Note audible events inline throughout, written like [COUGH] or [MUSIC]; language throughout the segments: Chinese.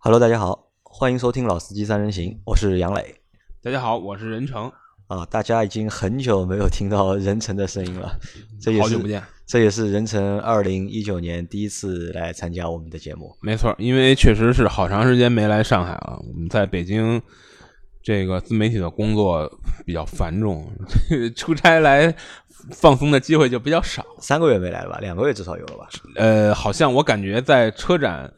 Hello，大家好，欢迎收听《老司机三人行》，我是杨磊。大家好，我是任成。啊，大家已经很久没有听到任成的声音了，这也是好久不见。这也是任成二零一九年第一次来参加我们的节目。没错，因为确实是好长时间没来上海了。我们在北京这个自媒体的工作比较繁重，[LAUGHS] 出差来放松的机会就比较少。三个月没来了吧？两个月至少有了吧？呃，好像我感觉在车展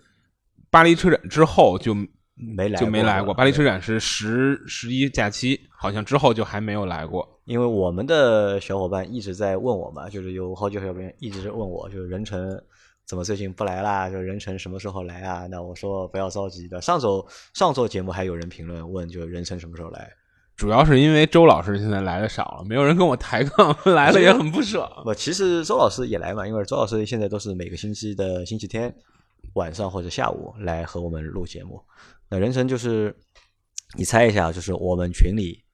巴黎车展之后就没来就没来过过。巴黎车展是十十一假期，好像之后就还没有来过。因为我们的小伙伴一直在问我嘛，就是有好几个小伙伴一直问我，就是任成怎么最近不来啦？就任成什么时候来啊？那我说不要着急的。上周上周节目还有人评论问，就任成什么时候来？主要是因为周老师现在来的少了，没有人跟我抬杠，[LAUGHS] 来了也很不爽。不，其实周老师也来嘛，因为周老师现在都是每个星期的星期天晚上或者下午来和我们录节目。那人成就是，你猜一下，就是我们群里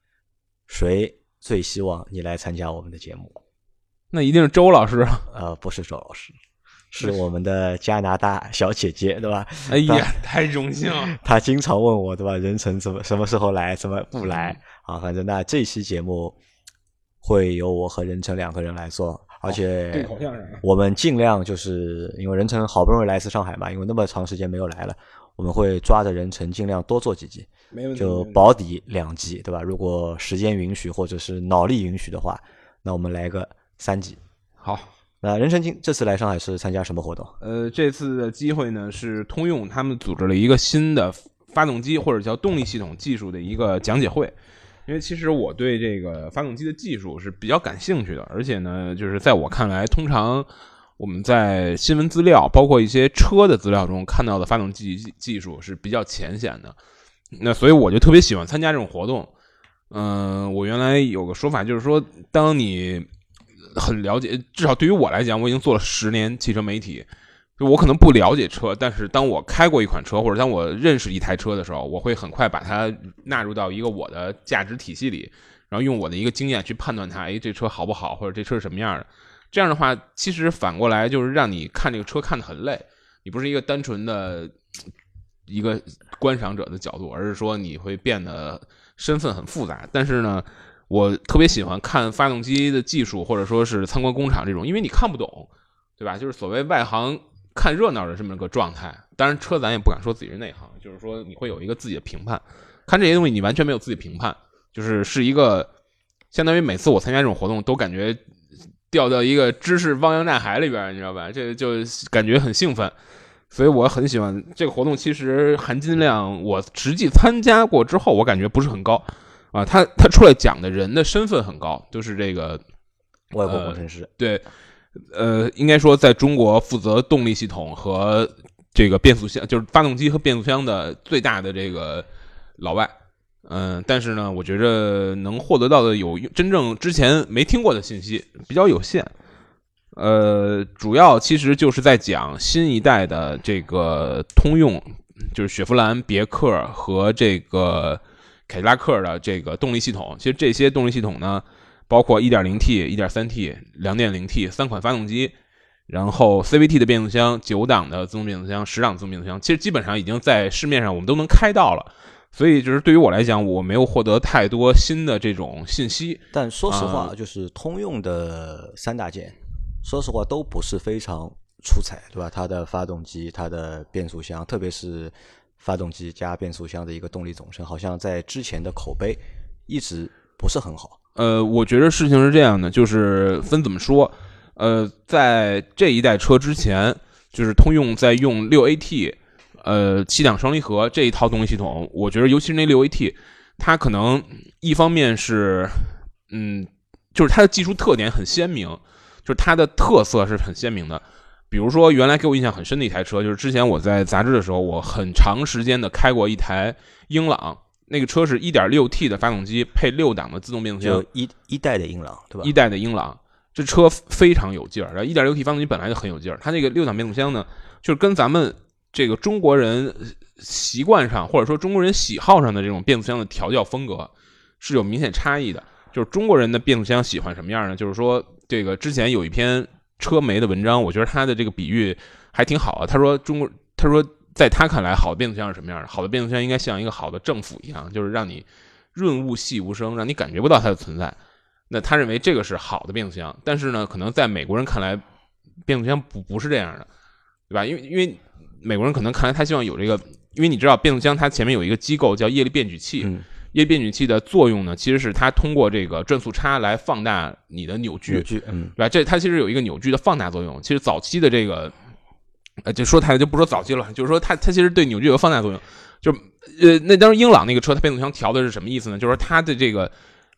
谁最希望你来参加我们的节目？那一定是周老师。啊呃，不是周老师，是我们的加拿大小姐姐，对吧？哎呀，太荣幸了！她经常问我，对吧？任成怎么什么时候来，怎么不来啊？反正那这期节目会由我和任成两个人来做，而且。我们尽量就是因为任成好不容易来一次上海嘛，因为那么长时间没有来了，我们会抓着任成尽量多做几集，没问题。就保底两集，对吧？如果时间允许或者是脑力允许的话，那我们来个三集。好。那任成今这次来上海是参加什么活动？呃，这次的机会呢是通用他们组织了一个新的发动机或者叫动力系统技术的一个讲解会。因为其实我对这个发动机的技术是比较感兴趣的，而且呢，就是在我看来，通常我们在新闻资料，包括一些车的资料中看到的发动机技术是比较浅显的。那所以我就特别喜欢参加这种活动。嗯、我原来有个说法，就是说，当你很了解，至少对于我来讲，我已经做了十年汽车媒体，就我可能不了解车，但是当我开过一款车，或者当我认识一台车的时候，我会很快把它纳入到一个我的价值体系里，然后用我的一个经验去判断它，哎，这车好不好，或者这车是什么样的。这样的话，其实反过来就是让你看这个车看得很累，你不是一个单纯的一个观赏者的角度，而是说你会变得身份很复杂。但是呢，我特别喜欢看发动机的技术，或者说是参观工厂这种，因为你看不懂，对吧？就是所谓外行看热闹的这么个状态。当然，车咱也不敢说自己是内行，就是说你会有一个自己的评判。看这些东西，你完全没有自己评判，就是是一个相当于每次我参加这种活动，都感觉掉到一个知识汪洋大海里边，你知道吧？这就感觉很兴奋。所以我很喜欢这个活动，其实含金量我实际参加过之后，我感觉不是很高啊。他他出来讲的人的身份很高，就是这个外国工程师。对，呃，应该说在中国负责动力系统和这个变速箱，就是发动机和变速箱的最大的这个老外。嗯、但是呢，我觉着能获得到的有真正之前没听过的信息比较有限。呃，主要其实就是在讲新一代的这个通用，就是雪佛兰、别克和这个凯迪拉克的这个动力系统。其实这些动力系统呢，包括 1.0T、1.3T、2.0T 三款发动机，然后 CVT 的变速箱、九档的自动变速箱、十档自动变速箱，其实基本上已经在市面上我们都能开到了。所以就是对于我来讲，我没有获得太多新的这种信息。但说实话，啊就是通用的三大件，说实话都不是非常出彩，对吧？它的发动机、它的变速箱，特别是发动机加变速箱的一个动力总成，好像在之前的口碑一直不是很好。呃，我觉得事情是这样的，就是分怎么说。呃，在这一代车之前，就是通用在用六 AT，呃，七档双离合这一套动力系统，我觉得尤其是那六 AT，它可能一方面是，嗯，就是它的技术特点很鲜明，就是它的特色是很鲜明的。比如说，原来给我印象很深的一台车，就是之前我在杂志的时候，我很长时间的开过一台英朗，那个车是 1.6T 的发动机配六档的自动变速箱就，一一代的英朗，对吧？一代的英朗，这车非常有劲儿。然后 1.6T 发动机本来就很有劲儿，它这个六档变速箱呢，就是跟咱们这个中国人习惯上或者说中国人喜好上的这种变速箱的调教风格是有明显差异的。就是中国人的变速箱喜欢什么样呢？就是说，这个之前有一篇车媒的文章，我觉得他的这个比喻还挺好啊。他说中国，他说在他看来，好的变速箱是什么样的？好的变速箱应该像一个好的政府一样，就是让你润物细无声，让你感觉不到它的存在。那他认为这个是好的变速箱，但是呢，可能在美国人看来，变速箱不不是这样的，对吧？因为因为美国人可能看来他希望有这个，因为你知道变速箱它前面有一个机构叫液力变矩器，嗯液力变矩器的作用呢，其实是它通过这个转速差来放大你的扭矩，扭矩，嗯对吧？这它其实有一个扭矩的放大作用。其实早期的这个，呃，就说太就不说早期了，就是说它它其实对扭矩有个放大作用。就呃，那当时英朗那个车，它变速箱调的是什么意思呢？就是说它的这个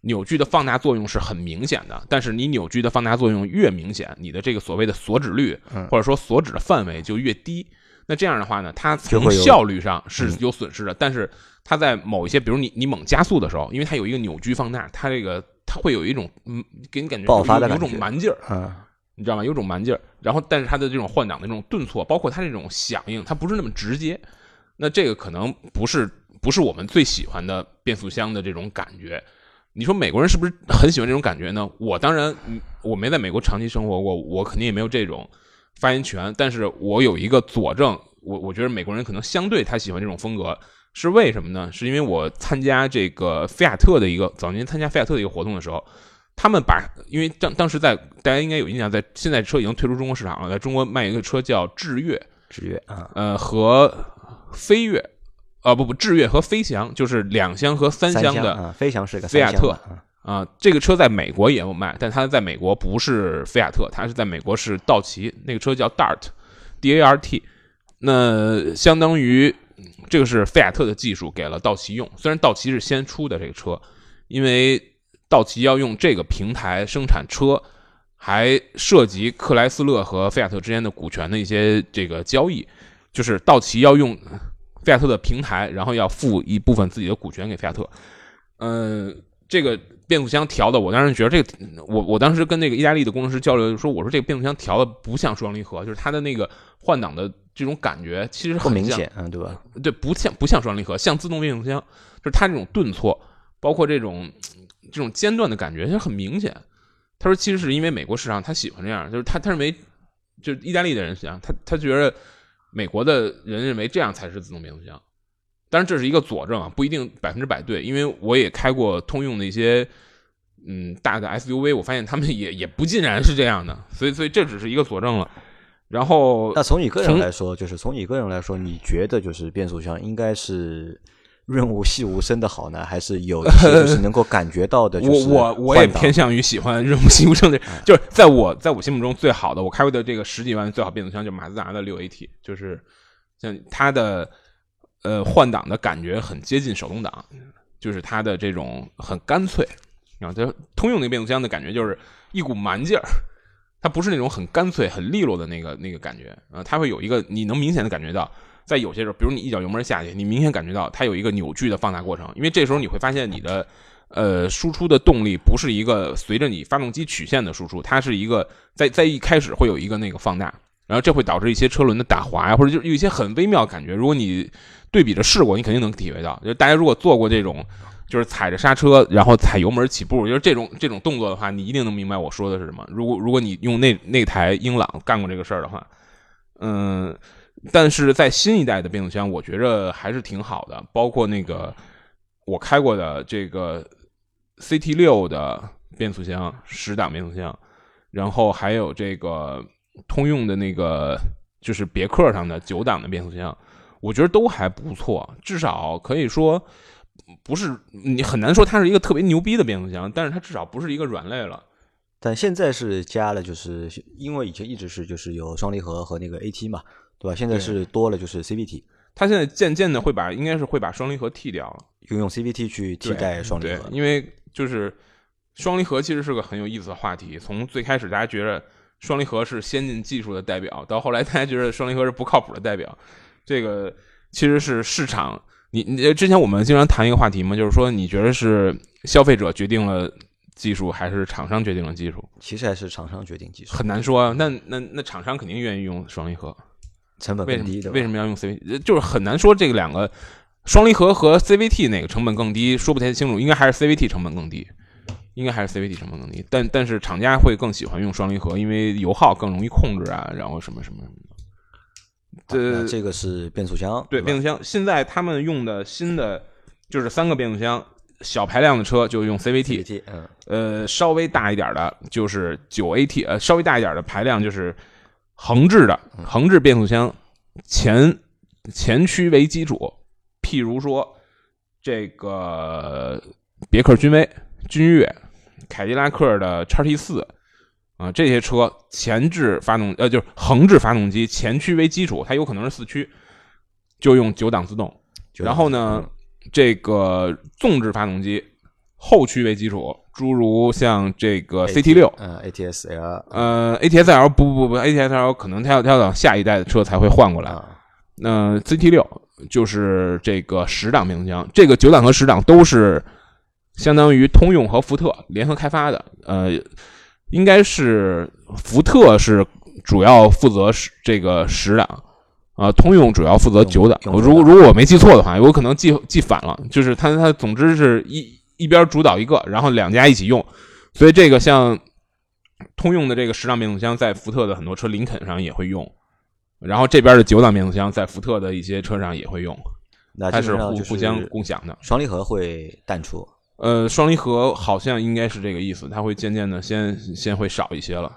扭矩的放大作用是很明显的，但是你扭矩的放大作用越明显，你的这个所谓的锁止率嗯或者说锁止的范围就越低。那这样的话呢，它从效率上是嗯有损失的，但是它在某一些，比如你你猛加速的时候，因为它有一个扭矩放大，它这个它会有一种嗯，给你感觉爆发有种蛮劲儿，啊，你知道吗？有种蛮劲儿，然后但是它的这种换挡的这种顿挫，包括它这种响应，它不是那么直接。那这个可能不是不是我们最喜欢的变速箱的这种感觉。你说美国人是不是很喜欢这种感觉呢？我当然，我没在美国长期生活过，我肯定也没有这种发言权。但是我有一个佐证，我我觉得美国人可能相对他喜欢这种风格，是为什么呢？是因为我参加这个菲亚特的一个早年参加菲亚特的一个活动的时候，他们把因为当当时在大家应该有印象，在现在车已经退出中国市场了，在中国卖一个车叫致悦，制约啊，呃和飞跃，啊不不致悦和飞翔就是两厢和三三厢的啊，飞翔是个菲亚特。啊。啊、这个车在美国也有卖，但它在美国不是菲亚特，它是在美国是道奇，那个车叫 Dart，D A R T，那相当于嗯这个是菲亚特的技术给了道奇用，虽然道奇是先出的这个车，因为道奇要用这个平台生产车，还涉及克莱斯勒和菲亚特之间的股权的一些这个交易，就是道奇要用菲亚特的平台，然后要付一部分自己的股权给菲亚特，嗯、这个变速箱调的，我当时觉得这个，我我当时跟那个意大利的工程师交流，说我说这个变速箱调的不像双离合，就是它的那个换挡的这种感觉其实很，明显，嗯，对吧？对，不像不像双离合，像自动变速箱，就是它这种顿挫，包括这种这种间断的感觉，就很明显。他说，其实是因为美国市场他喜欢这样，就是他他认为，就是意大利的人想他他觉得美国的人认为这样才是自动变速箱。当然这是一个佐证啊，不一定百分之百对，因为我也开过通用的一些嗯大的 SUV，我发现他们也也不尽然是这样的，所以所以这只是一个佐证了。然后那从你个人来说，就是从你个人来说，你觉得就是变速箱应该是润物细无声的好呢，还是有一些就是能够感觉到的？[LAUGHS] 就是我我我也偏向于喜欢润物细无声的，[LAUGHS] 就是在我在我心目中最好的，我开过的这个十几万最好变速箱就是马自达的六 AT，就是像它的呃换挡的感觉很接近手动挡，就是它的这种很干脆。然后它通用那个变速箱的感觉就是一股蛮劲儿，它不是那种很干脆、很利落的那个那个感觉啊、呃它会有一个你能明显的感觉到，在有些时候，比如你一脚油门下去，你明显感觉到它有一个扭矩的放大过程，因为这时候你会发现你的呃输出的动力不是一个随着你发动机曲线的输出，它是一个在在一开始会有一个那个放大，然后这会导致一些车轮的打滑呀，或者就有一些很微妙的感觉。如果你对比着试过，你肯定能体会到。就大家如果做过这种，就是踩着刹车，然后踩油门起步，就是这种这种动作的话，你一定能明白我说的是什么。如果如果你用那那台英朗干过这个事儿的话，嗯，但是在新一代的变速箱，我觉着还是挺好的，包括那个我开过的这个 CT 六的变速箱，十档变速箱，然后还有这个通用的那个就是别克上的九档的变速箱，我觉得都还不错，至少可以说不是你很难说它是一个特别牛逼的变速箱，但是它至少不是一个软肋了。但现在是加了，就是因为以前一直是就是有双离合和那个 AT 嘛，对吧？现在是多了就是 CVT，它现在渐渐的会把应该是会把双离合替掉了。用用 CVT 去替代双离合，。因为就是双离合其实是个很有意思的话题。从最开始大家觉得双离合是先进技术的代表，到后来大家觉得双离合是不靠谱的代表，这个其实是市场。你你之前我们经常谈一个话题嘛，就是说你觉得是消费者决定了技术，还是厂商决定了技术？其实还是厂商决定技术，很难说啊。那那那厂商肯定愿意用双离合，成本更低的。为什么要用 CVT？就是很难说这个两个双离合和 CVT 哪个成本更低，说不太清楚。应该还是 CVT 成本更低，应该还是 CVT 成本更低。但但是厂家会更喜欢用双离合，因为油耗更容易控制啊，然后什么什么什么的。这这个是变速箱，对变速箱。现在他们用的新的就是三个变速箱，小排量的车就用 CVT，嗯，呃，稍微大一点的就是九 AT，呃，稍微大一点的排量就是横置的横置变速箱，前前驱为基础，譬如说这个别克君威、君越、凯迪拉克的叉 T 四。啊，这些车前置发动呃，就是横置发动机，前驱为基础，它有可能是四驱，就用九档自动。然后呢，这个纵置发动机，后驱为基础，诸如像这个 CT 六，嗯，ATS-L，呃，ATS-L 不不不，ATS-L 可能它要它要等下一代的车才会换过来。那 CT 六就是这个十档变速箱，这个九档和十档都是相当于通用和福特联合开发的，呃。应该是福特是主要负责十这个十档，啊，通用主要负责九档。如果如果我没记错的话，我可能记记反了。就是它它总之是一一边主导一个，然后两家一起用。所以这个像通用的这个十档变速箱，在福特的很多车林肯上也会用。然后这边的九档变速箱在福特的一些车上也会用，它是互互相共享的。双离合会淡出。呃，双离合好像应该是这个意思，它会渐渐的先先会少一些了。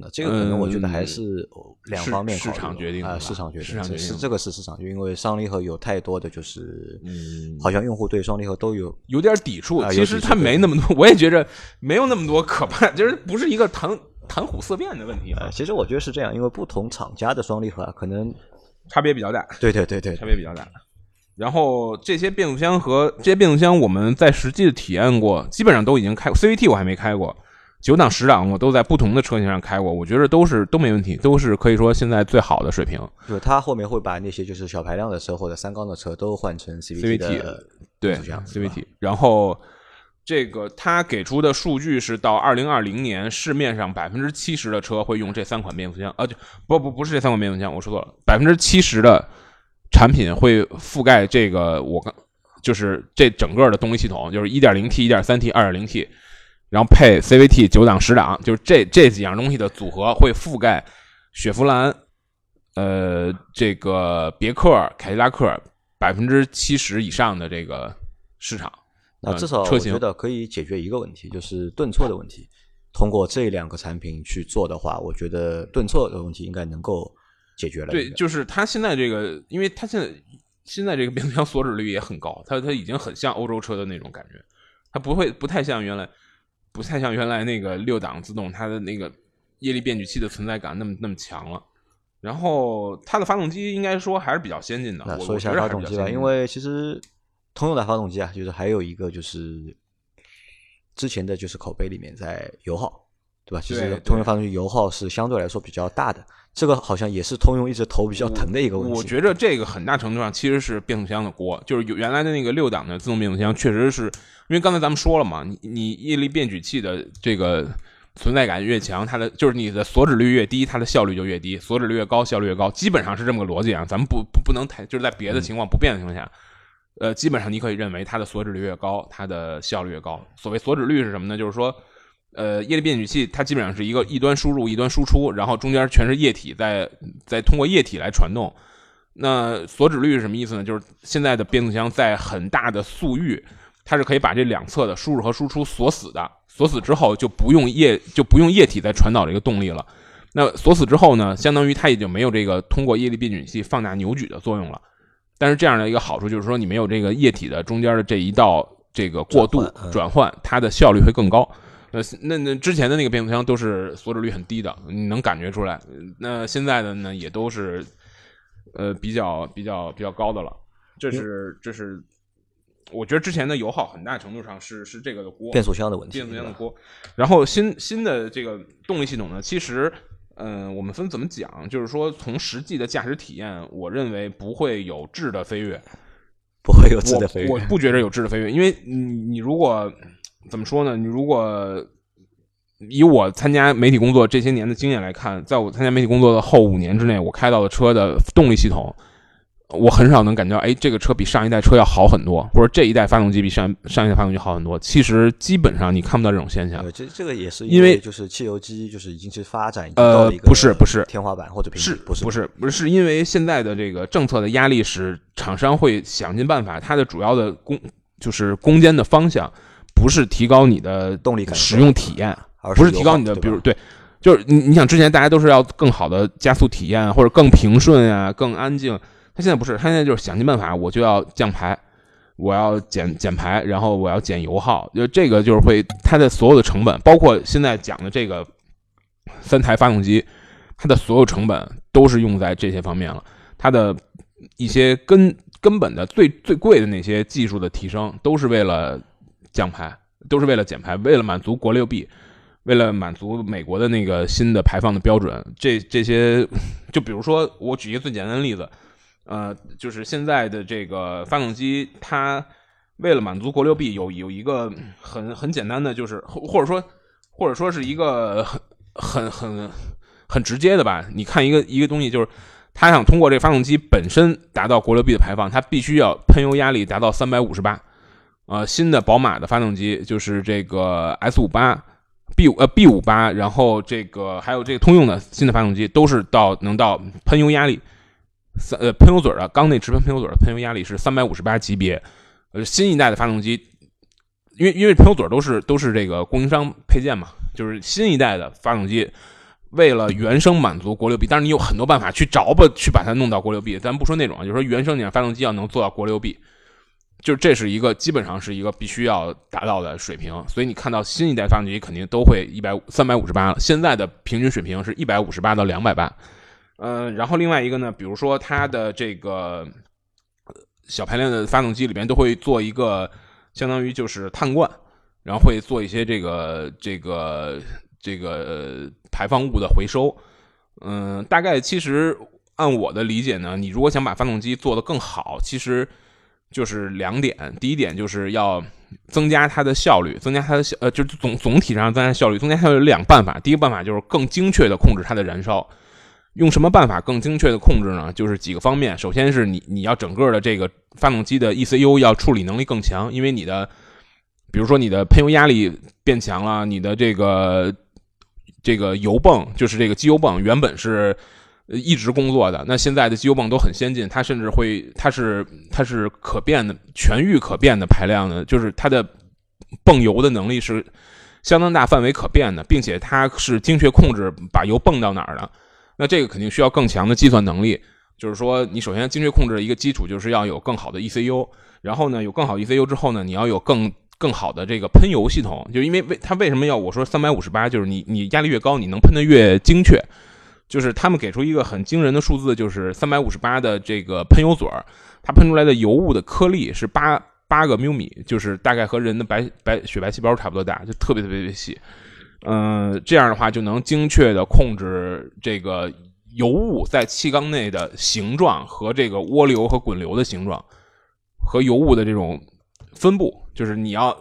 那这个可能我觉得还是两方面市场决定啊，市场决定，市场决定是这个是市场因为双离合有太多的就是，嗯，好像用户对双离合都有有点抵触。其实它没那么多，我也觉着没有那么多可怕，就是不是一个谈谈虎色变的问题。其实我觉得是这样，因为不同厂家的双离合可能差别比较大。对对对对，差别比较大。然后这些变速箱和这些变速箱，我们在实际的体验过，基本上都已经开过。CVT 我还没开过，九档、十档我都在不同的车型上开过，我觉得都是都没问题，都是可以说现在最好的水平。就是它后面会把那些就是小排量的车或者三缸的车都换成 CVT 的对 CVT。然后这个它给出的数据是到二零二零年，市面上百分之七十的车会用这三款变速箱啊，就不不不是这三款变速箱，我说错了，百分之七十的。产品会覆盖这个，我刚就是这整个的动力系统，就是一点零 T、一点三 T、二点零 T，然后配 CVT 九档、十档，就是这这几样东西的组合会覆盖雪佛兰、呃这个别克、凯迪拉克百分之七十以上的这个市场。那至少我觉得可以解决一个问题，就是顿挫的问题。通过这两个产品去做的话，我觉得顿挫的问题应该能够。解决了。对，就是它现在这个，因为它现在现在这个 [LAUGHS] 变速箱锁止率也很高，它它已经很像欧洲车的那种感觉，它不会不太像原来不太像原来那个六档自动，它的那个液力变矩器的存在感那么那么强了。然后它的发动机应该说还是比较先进的。那说一下发动机吧，因为其实通用的发动机啊，就是还有一个就是之前的就是口碑里面在油耗。对吧？其实通用发动机油耗是相对来说比较大的，这个好像也是通用一直头比较疼的一个问题。我觉得这个很大程度上其实是变速箱的锅，就是原来的那个六档的自动变速箱，确实是因为刚才咱们说了嘛，你你液力变矩器的这个存在感越强，它的就是你的锁止率越低，它的效率就越低；锁止率越高，效率越高，基本上是这么个逻辑啊。咱们不不不能太就是在别的情况不变的情况下，呃，基本上你可以认为它的锁止率越高，它的效率越高。所谓锁止率是什么呢？就是说。呃，液力变矩器它基本上是一个一端输入一端输出，然后中间全是液体在在通过液体来传动。那锁止率是什么意思呢？就是现在的变速箱在很大的速域，它是可以把这两侧的输入和输出锁死的。锁死之后就不用液就不用液体再传导这个动力了。那锁死之后呢，相当于它已经没有这个通过液力变矩器放大扭矩的作用了。但是这样的一个好处就是说，你没有这个液体的中间的这一道这个过渡转换，它的效率会更高。呃，那那之前的那个变速箱都是锁止率很低的，你能感觉出来。那现在的呢，也都是呃比较比较比较高的了。这是这是，我觉得之前的油耗很大程度上是是这个的锅，变速箱的问题，变速箱的锅。然后新新的这个动力系统呢，其实嗯，我们分怎么讲，就是说从实际的驾驶体验，我认为不会有质的飞跃，不会有质的飞跃。我不觉得有质的飞跃，因为你你如果。怎么说呢？你如果以我参加媒体工作这些年的经验来看，在我参加媒体工作的后五年之内，我开到的车的动力系统，我很少能感觉到，哎，这个车比上一代车要好很多，或者这一代发动机比上上一代发动机好很多。其实基本上你看不到这种现象。这这个也是因为就是汽油机就是已经是发展呃不是不是天花板或者是不是不是不是是因为现在的这个政策的压力使厂商会想尽办法，它的主要的攻就是攻坚的方向不是提高你的动力使用体验，而不是提高你的，比如对。就是你，你想之前大家都是要更好的加速体验，或者更平顺啊，更安静。他现在不是，他现在就是想尽办法，我就要降排，我要减减排，然后我要减油耗。就这个就是会，它的所有的成本，包括现在讲的这个三台发动机，它的所有成本都是用在这些方面了。它的一些根根本的最最贵的那些技术的提升，都是为了降排，都是为了减排，为了满足国六 B。为了满足美国的那个新的排放的标准，这这些，就比如说，我举一个最简单的例子，呃，就是现在的这个发动机，它为了满足国六 B，有有一个很很简单的，就是或者说或者说是一个很很很很直接的吧。你看一个一个东西，就是它想通过这发动机本身达到国六 B 的排放，它必须要喷油压力达到三百五十八。呃，新的宝马的发动机就是这个 S 五八。B 五呃 B 五八，然后这个还有这个通用的新的发动机都是到能到喷油压力三呃喷油嘴的缸内直喷喷油嘴的喷油压力是三百五十八级别，呃新一代的发动机，因为因为喷油嘴都是都是这个供应商配件嘛，就是新一代的发动机为了原生满足国六 B，但是你有很多办法去找吧去把它弄到国六 B，咱不说那种，就是说原生你的发动机要能做到国六 B。就这是一个基本上是一个必须要达到的水平，所以你看到新一代发动机肯定都会一百三百五十八了。现在的平均水平是一百五十八到两百八，嗯，然后另外一个呢，比如说它的这个小排量的发动机里边都会做一个相当于就是碳罐，然后会做一些这个这个这个排放物的回收，嗯，大概其实按我的理解呢，你如果想把发动机做得更好，其实。就是两点，第一点就是要增加它的效率，增加它的效，呃，就是总总体上增加效率。增加效率有两办法，第一个办法就是更精确的控制它的燃烧。用什么办法更精确的控制呢？就是几个方面，首先是你你要整个的这个发动机的 ECU 要处理能力更强，因为你的，比如说你的喷油压力变强了，你的这个这个油泵，就是这个机油泵原本是。一直工作的那现在的机油泵都很先进，它甚至会它是它是可变的全域可变的排量的，就是它的泵油的能力是相当大范围可变的，并且它是精确控制把油泵到哪儿的。那这个肯定需要更强的计算能力，就是说你首先精确控制的一个基础就是要有更好的 ECU，然后呢有更好 ECU 之后呢你要有更更好的这个喷油系统，就因为为它为什么要我说三百五十八，就是你你压力越高，你能喷的越精确。就是他们给出一个很惊人的数字，就是三百五十八的这个喷油嘴儿，它喷出来的油雾的颗粒是八八个缪米，就是大概和人的白白血白细胞差不多大，就特别特别特别细。嗯，这样的话就能精确的控制这个油雾在气缸内的形状和这个涡流和滚流的形状和油雾的这种分布。就是你要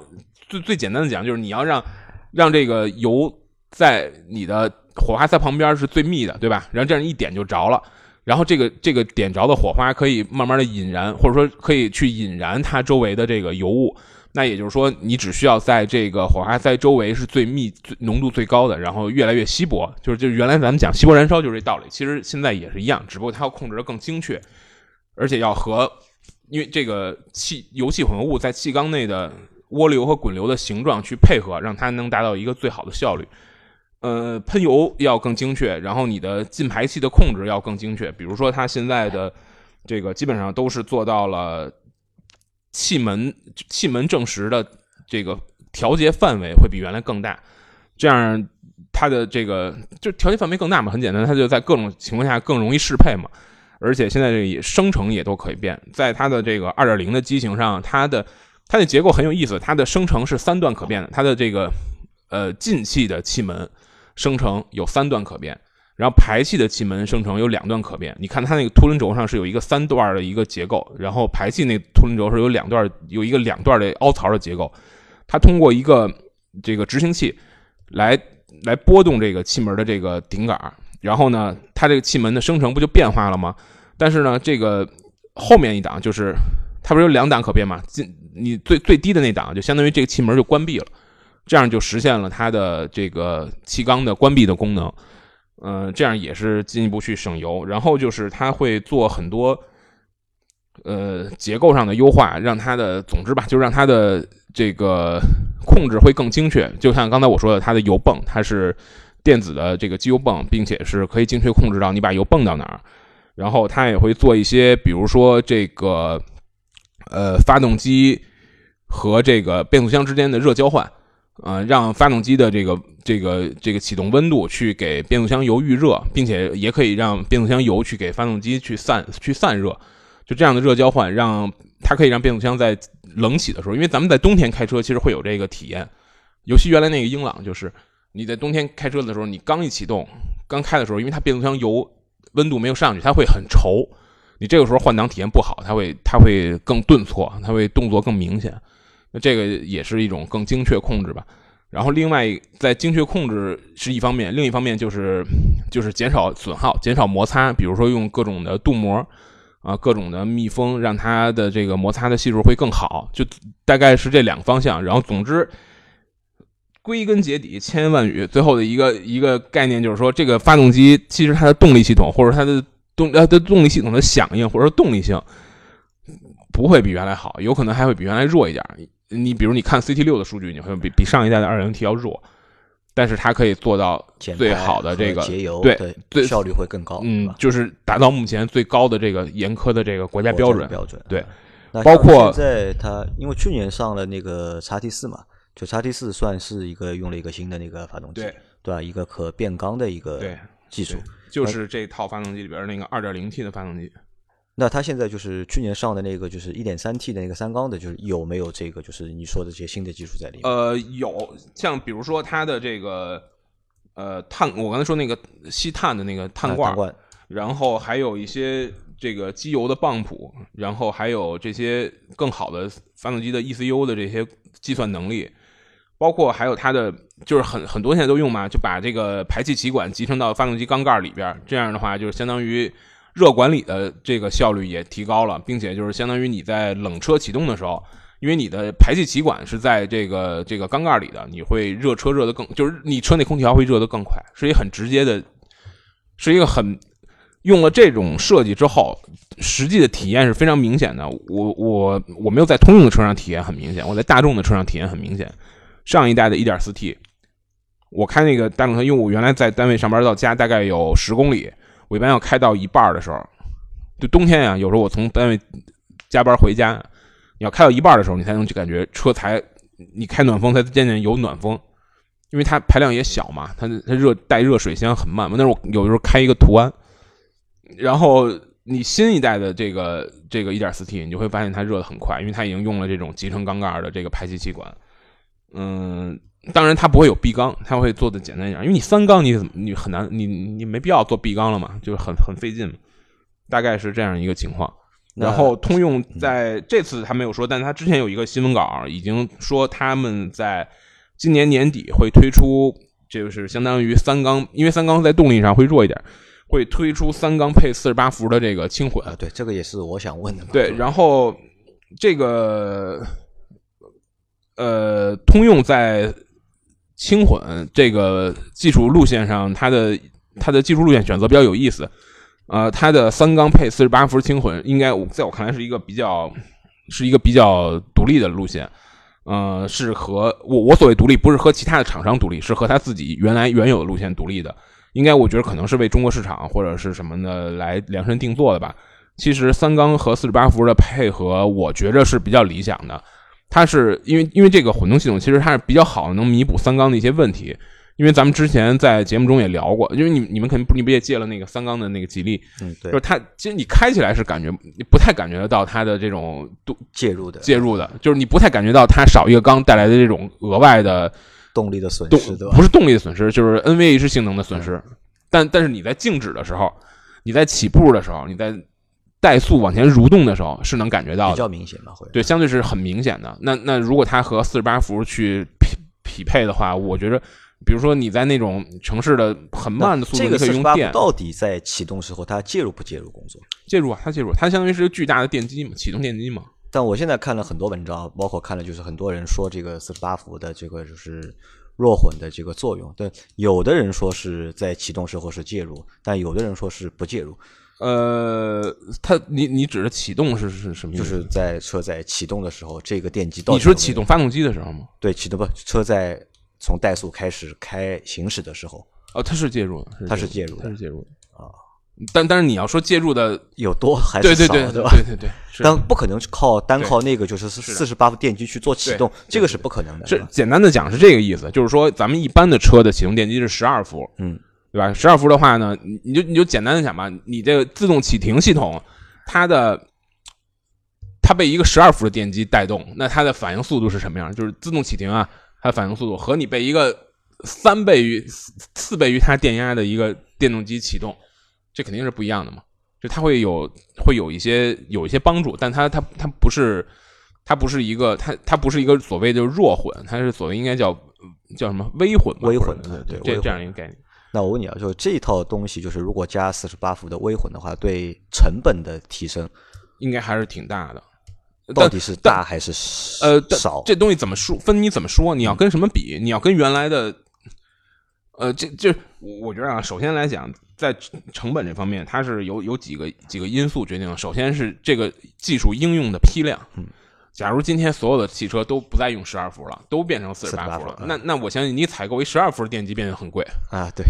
最最简单的讲，就是你要让让这个油在你的。火花塞旁边是最密的，对吧？然后这样一点就着了，然后这个这个点着的火花可以慢慢的引燃，或者说可以去引燃它周围的这个油雾。那也就是说，你只需要在这个火花塞周围是最密、最浓度最高的，然后越来越稀薄。就是就是原来咱们讲稀薄燃烧就是这道理，其实现在也是一样，只不过它要控制的更精确，而且要和因为这个气油气混合物在气缸内的涡流和滚流的形状去配合，让它能达到一个最好的效率。呃，喷油要更精确，然后你的进排气的控制要更精确。比如说，它现在的这个基本上都是做到了气门气门正时的这个调节范围会比原来更大，这样它的这个就调节范围更大嘛，很简单，它就在各种情况下更容易适配嘛。而且现在这个生成也都可以变，在它的这个二点零的机型上，它的它的结构很有意思，它的生成是三段可变的，它的这个呃进气的气门。生成有三段可变，然后排气的气门生成有两段可变。你看它那个凸轮轴上是有一个三段的一个结构，然后排气那凸轮轴是有两段，有一个两段的凹槽的结构。它通过一个这个执行器来来拨动这个气门的这个顶杆，然后呢，它这个气门的生成不就变化了吗？但是呢，这个后面一档就是它不是有两档可变嘛？进你最最低的那档就相当于这个气门就关闭了，这样就实现了它的这个气缸的关闭的功能。嗯，这样也是进一步去省油。然后就是它会做很多呃结构上的优化，让它的总之吧，就让它的这个控制会更精确。就像刚才我说的，它的油泵它是电子的这个机油泵，并且是可以精确控制到你把油泵到哪儿。然后它也会做一些，比如说这个呃发动机和这个变速箱之间的热交换。呃，让发动机的这个这个这个启动温度去给变速箱油预热，并且也可以让变速箱油去给发动机去散去散热，就这样的热交换，让它可以让变速箱在冷起的时候，因为咱们在冬天开车其实会有这个体验，尤其原来那个英朗，就是你在冬天开车的时候，你刚一启动，刚开的时候，因为它变速箱油温度没有上去，它会很稠，你这个时候换挡体验不好，它会它会更顿挫，它会动作更明显。那这个也是一种更精确控制吧。然后另外在精确控制是一方面，另一方面就是就是减少损耗、减少摩擦，比如说用各种的镀膜啊、各种的密封，让它的这个摩擦的系数会更好。就大概是这两个方向。然后总之，归根结底，千言万语，最后的一个一个概念就是说，这个发动机其实它的动力系统或者它的动呃的动力系统的响应或者动力性不会比原来好，有可能还会比原来弱一点。你比如你看 CT 六的数据，你会比比上一代的二点零 T 要弱，但是它可以做到最好的这个节油，对，最效率会更高，嗯，就是达到目前最高的这个严苛的这个国家标准标准。对，包括现在它因为去年上了那个叉 T 四嘛，就叉 T 四算是一个用了一个新的那个发动机，对对吧？一个可变缸的一个技术，就是这套发动机里边那个二点零 T 的发动机。那它现在就是去年上的那个，就是一点三 T 的那个三缸的，就是有没有这个，就是你说的这些新的技术在里面？呃，有，像比如说它的这个呃碳，我刚才说那个吸碳的那个碳罐，然后还有一些这个机油的泵浦，然后还有这些更好的发动机的 ECU 的这些计算能力，包括还有它的就是很很多现在都用嘛，就把这个排气歧管集成到发动机缸盖里边，这样的话就是相当于。热管理的这个效率也提高了，并且就是相当于你在冷车启动的时候，因为你的排气歧管是在这个这个缸盖里的，你会热车热的更，就是你车内空调会热的更快，是一个很直接的，是一个很用了这种设计之后，实际的体验是非常明显的。我我我没有在通用的车上体验很明显，我在大众的车上体验很明显。上一代的 1.4T，我开那个大众车，因为我原来在单位上班到家大概有十公里。我一般要开到一半的时候，就冬天呀，有时候我从单位加班回家，你要开到一半的时候，你才能去感觉车才你开暖风才渐渐有暖风，因为它排量也小嘛，它它热带热水箱很慢嘛。但是我有时候开一个途安，然后你新一代的这个这个 1.4T，你就会发现它热的很快，因为它已经用了这种集成缸盖的这个排气气管，嗯。当然，它不会有闭缸，它会做的简单一点。因为你三缸，你怎么你很难，你你没必要做闭缸了嘛，就是很很费劲。大概是这样一个情况。然后通用在这次他没有说，但他之前有一个新闻稿已经说他们在今年年底会推出，就是相当于三缸，因为三缸在动力上会弱一点，会推出三缸配四十八伏的这个轻混。啊对，这个也是我想问的。对，然后这个呃，通用在。轻混这个技术路线上，它的它的技术路线选择比较有意思，呃，它的三缸配四十八伏轻混，应该在我看来是一个比较是一个比较独立的路线，呃，是和我我所谓独立，不是和其他的厂商独立，是和他自己原来原有的路线独立的，应该我觉得可能是为中国市场或者是什么的来量身定做的吧。其实三缸和四十八伏的配合，我觉着是比较理想的。它是因为因为这个混动系统其实它是比较好的，能弥补三缸的一些问题。因为咱们之前在节目中也聊过，因为你你们肯定不你不也借了那个三缸的那个吉利，嗯，对，就是它其实你开起来是感觉你不太感觉得到它的这种介入的介入的，就是你不太感觉到它少一个缸带来的这种额外的动力的损失，对吧？不是动力的损失，就是 NVH 性能的损失。但但是你在静止的时候，你在起步的时候，你在。怠速往前蠕动的时候是能感觉到比较明显的？会对，相对是很明显的。那那如果它和四十八伏去匹匹配的话，我觉得比如说你在那种城市的很慢的速度，这个你可以四十八伏用电到底在启动时候它介入不介入工作？介入啊，它介入，它相当于是个巨大的电机嘛，启动电机嘛。但我现在看了很多文章，包括看了就是很多人说这个四十八伏的这个就是弱混的这个作用，但有的人说是在启动时候是介入，但有的人说是不介入，呃，它你你指的启动是是什么意思？就是在车在启动的时候，这个电机到底你说启动发动机的时候吗？对启动不车在从怠速开始开行驶的时候，哦，它是介入的，它是介入的它是介入的啊。但但是你要说介入的，有多还对对是少，吧？对对对对，是但不可能靠单靠那个就是四十八伏电机去做启动，这个是不可能的。吧是简单的讲是这个意思，就是说咱们一般的车的启动电机是十二伏，嗯，对吧？十二伏的话呢，你你就你就简单的想吧，你这个自动启停系统，它的它被一个十二伏的电机带动，那它的反应速度是什么样？就是自动启停啊，它的反应速度和你被一个三倍于四四倍于它电压的一个电动机启动，这肯定是不一样的嘛。就它会有会有一些有一些帮助，但它它它不是它不是一个它它不是一个所谓的弱混，它是所谓应该叫叫什么微混吧，微混或者对这这样一个概念。那我问你啊，就这套东西，就是如果加四十八伏的微混的话，对成本的提升应该还是挺大的。到底是大还是呃少？这东西怎么说？分你怎么说？你要跟什么比？你要跟原来的，呃，这这，我觉得啊，首先来讲，在成本这方面，它是有有几个几个因素决定的。首先是这个技术应用的批量。嗯，假如今天所有的汽车都不再用十二伏了，都变成四十八伏了，那那我相信你采购一十二伏的电机变得很贵。啊，对，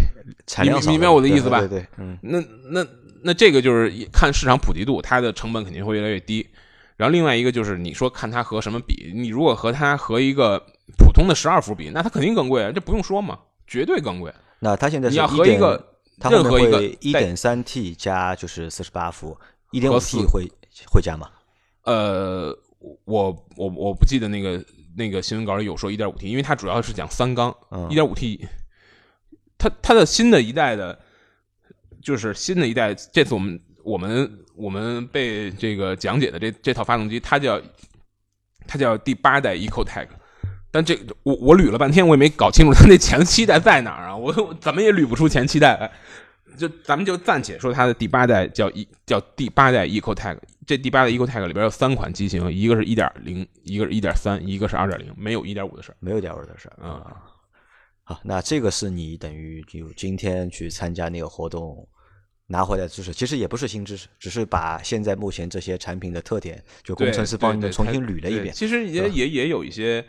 产量，你明白我的意思吧对对对，嗯，那那那这个就是看市场普及度，它的成本肯定会越来越低。然后另外一个就是你说看它和什么比，你如果和它和一个普通的十二伏比，那它肯定更贵，啊，这不用说嘛，绝对更贵。那它现在是你要和一个任何一个一点三 T 加就是四十八伏，一点五 T 会会加吗？呃，我我我不记得那个那个新闻稿里有说一点五 T，因为它主要是讲三缸，嗯一点五 T，它它的新的一代的，就是新的一代，这次我们我们我们被这个讲解的这这套发动机，它叫它叫第八代 EcoTech，但这我我捋了半天，我也没搞清楚它那前七代在哪儿啊，我我怎么也捋不出前七代来。就咱们就暂且说它的第八代叫一叫第八代 EcoTech，这第八代 EcoTech 里边有三款机型，一个是一点零，一个是一点三，一个是二点零，没有一点五的事儿。没有点五的事儿嗯啊。好，那这个是你等于就今天去参加那个活动拿回来的知识，其实也不是新知识，只是把现在目前这些产品的特点，就工程师帮你们重新捋了一遍。其实也也也有一些，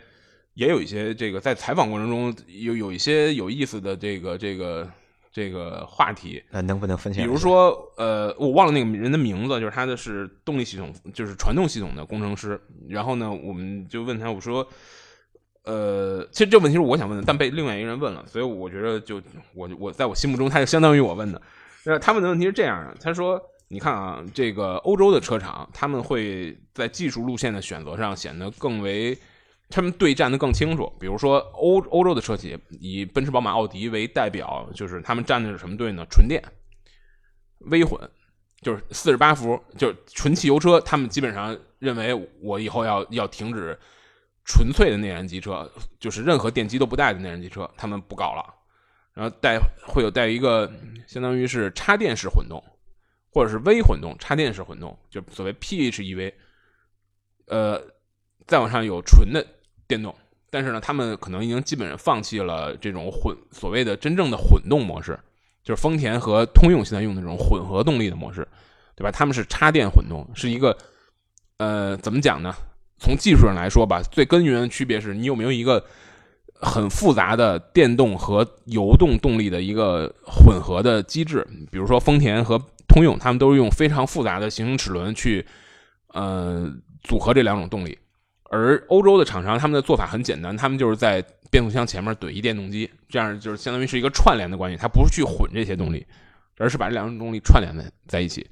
也有一些这个在采访过程中有有一些有意思的这个这个这个话题，那能不能分享？比如说呃，我忘了那个人的名字，就是他的是动力系统，就是传动系统的工程师。然后呢，我们就问他，我说。呃，其实这问题是我想问的，但被另外一个人问了，所以我觉得就我我在我心目中，他就相当于我问的。那他问的问题是这样的，他说：“你看啊，这个欧洲的车厂，他们会在技术路线的选择上显得更为，他们对战的更清楚。比如说欧欧洲的车企以奔驰、宝马、奥迪为代表，就是他们站的是什么队呢？纯电、微混，就是四十八伏，就是纯汽油车。他们基本上认为，我以后要要停止纯粹的内燃机车，就是任何电机都不带的内燃机车，他们不搞了。然后带会有带一个相当于是插电式混动，或者是微混动、插电式混动，就所谓 PHEV。呃，再往上有纯的电动，但是呢，他们可能已经基本上放弃了这种混所谓的真正的混动模式，就是丰田和通用现在用的这种混合动力的模式，对吧？他们是插电混动，是一个呃，怎么讲呢？从技术上来说吧，最根源的区别是你有没有一个很复杂的电动和油动动力的一个混合的机制。比如说丰田和通用，他们都是用非常复杂的行星齿轮去呃组合这两种动力。而欧洲的厂商，他们的做法很简单，他们就是在变速箱前面怼一电动机，这样就是相当于是一个串联的关系，它不是去混这些动力，而是把这两种动力串联在在一起。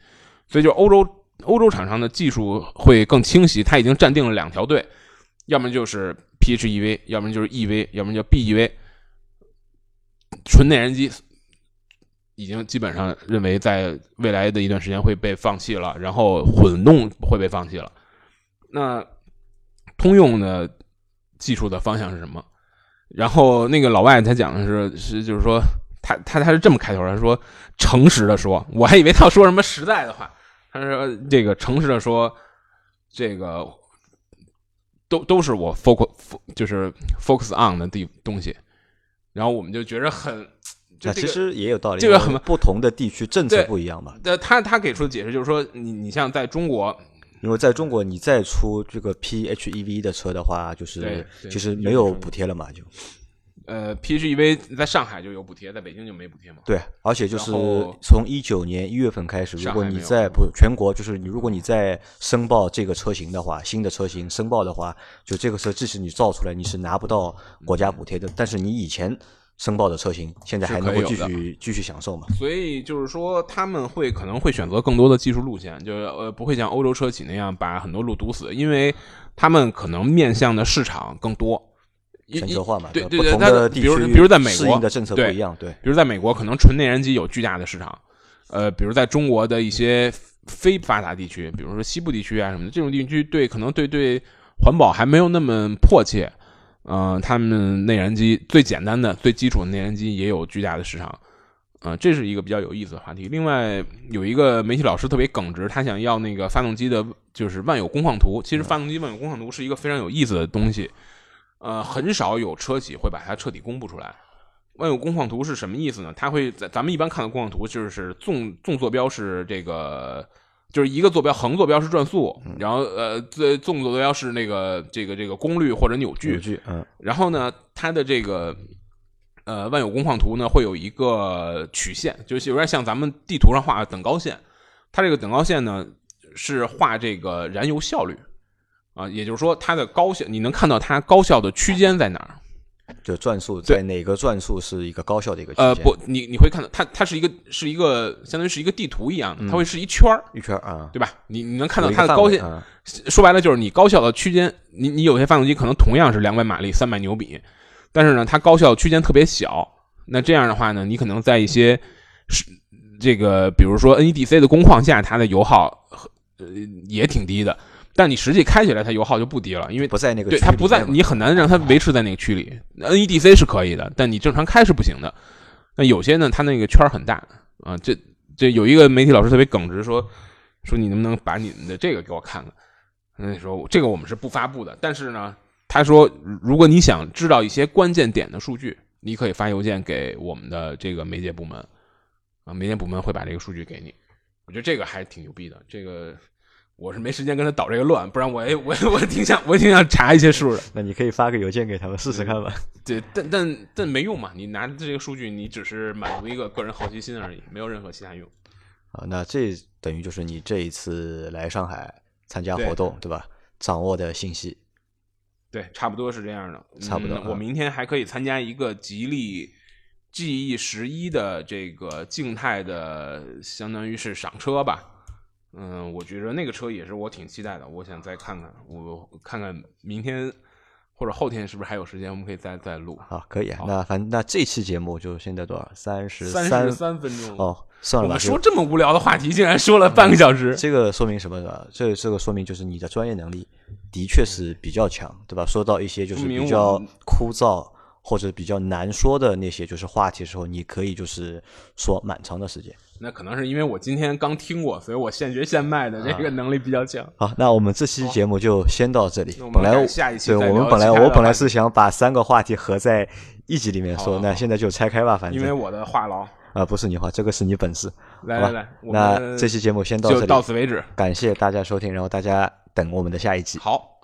所以，就欧洲欧洲厂商的技术会更清晰，它已经站定了两条队，要么就是 PHEV，要么就是 EV，要么叫 BEV。纯内燃机已经基本上认为在未来的一段时间会被放弃了，然后混动会被放弃了。那通用的技术的方向是什么？然后那个老外他讲的是是就是说他他他是这么开头，他说诚实的说，我还以为他要说什么实在的话，他说这个诚实的说，这个都都是我 focus 就是 focus on 的地东西，然后我们就觉得很。那其实也有道理，这个很不同的地区政策不一样嘛。呃，他他给出的解释就是说，你你像在中国，因为在中国你再出这个 PHEV 的车的话，就是其实没有补贴了嘛，就。呃，PHEV 在上海就有补贴，在北京就没补贴嘛。对，而且就是从一九年一月份开始，如果你在不全国，就是你如果你在申报这个车型的话，新的车型申报的话，就这个车即使你造出来，你是拿不到国家补贴的。但是你以前申报的车型，现在还能够继续继续享受嘛？所以就是说，他们会可能会选择更多的技术路线，就是呃，不会像欧洲车企那样把很多路堵死，因为他们可能面向的市场更多。全球化嘛，对对对，它比如比如在美国的政策不一样，对，比如在美国可能纯内燃机有巨大的市场，呃，比如在中国的一些非发达地区，比如说西部地区啊什么的，这种地区对可能对对环保还没有那么迫切，嗯，他们内燃机最简单的、最基础的内燃机也有巨大的市场，啊，这是一个比较有意思的话题。另外有一个媒体老师特别耿直，他想要那个发动机的就是万有工况图，其实发动机万有工况图是一个非常有意思的东西。呃，很少有车企会把它彻底公布出来。万有工况图是什么意思呢？它会在咱们一般看的工况图，就是纵纵坐标是这个，就是一个坐标，横坐标是转速，然后呃，纵纵坐标是那个这个这个功率或者扭矩。扭矩，嗯。然后呢，它的这个呃万有工况图呢，会有一个曲线，就是有点像咱们地图上画的等高线。它这个等高线呢，是画这个燃油效率。啊，也就是说，它的高效，你能看到它高效的区间在哪儿？就转速在哪个转速是一个高效的一个区间？呃，不，你你会看到它，它是一个是一个相当于是一个地图一样的，它会是一圈儿一圈儿啊，对吧？你你能看到它的高效，说白了就是你高效的区间，你你有些发动机可能同样是两百马力、三百牛米，但是呢，它高效区间特别小。那这样的话呢，你可能在一些是这个，比如说 NEDC 的工况下，它的油耗呃也挺低的。但你实际开起来，它油耗就不低了，因为不在那个对它不在，你很难让它维持在那个区里。NEDC 是可以的，但你正常开是不行的。那有些呢，它那个圈很大啊。这这有一个媒体老师特别耿直，说说你能不能把你们的这个给我看看？那说这个我们是不发布的，但是呢，他说如果你想知道一些关键点的数据，你可以发邮件给我们的这个媒介部门啊，媒介部门会把这个数据给你。我觉得这个还挺牛逼的，这个。我是没时间跟他捣这个乱，不然我也我 [LAUGHS] 我挺想我挺想查一些数的。那你可以发个邮件给他们试试看吧。[LAUGHS] 对，但但但没用嘛，你拿这个数据，你只是满足一个个人好奇心而已，没有任何其他用。啊，那这等于就是你这一次来上海参加活动，对吧？掌握的信息。对，差不多是这样的。差不多。我明天还可以参加一个吉利 GE 十一的这个静态的，相当于是赏车吧。嗯，我觉得那个车也是我挺期待的，我想再看看，我看看明天或者后天是不是还有时间，我们可以再再录。好，可以。那反正那这期节目就现在多少？三十三分钟。哦，算了吧。我们说这么无聊的话题，竟然说了半个小时。这个说明什么呢？这这个说明就是你的专业能力的确是比较强，对吧？说到一些就是比较枯燥或者比较难说的那些就是话题的时候，你可以就是说蛮长的时间。那可能是因为我今天刚听过，所以我现学现卖的这个能力比较强。好，那我们这期节目就先到这里。本来下一期对我们本来我本来是想把三个话题合在一集里面说，那现在就拆开吧，反正因为我的话痨啊，不是你话，这个是你本事。来来来，那这期节目先到这里，到此为止。感谢大家收听，然后大家等我们的下一集。好好。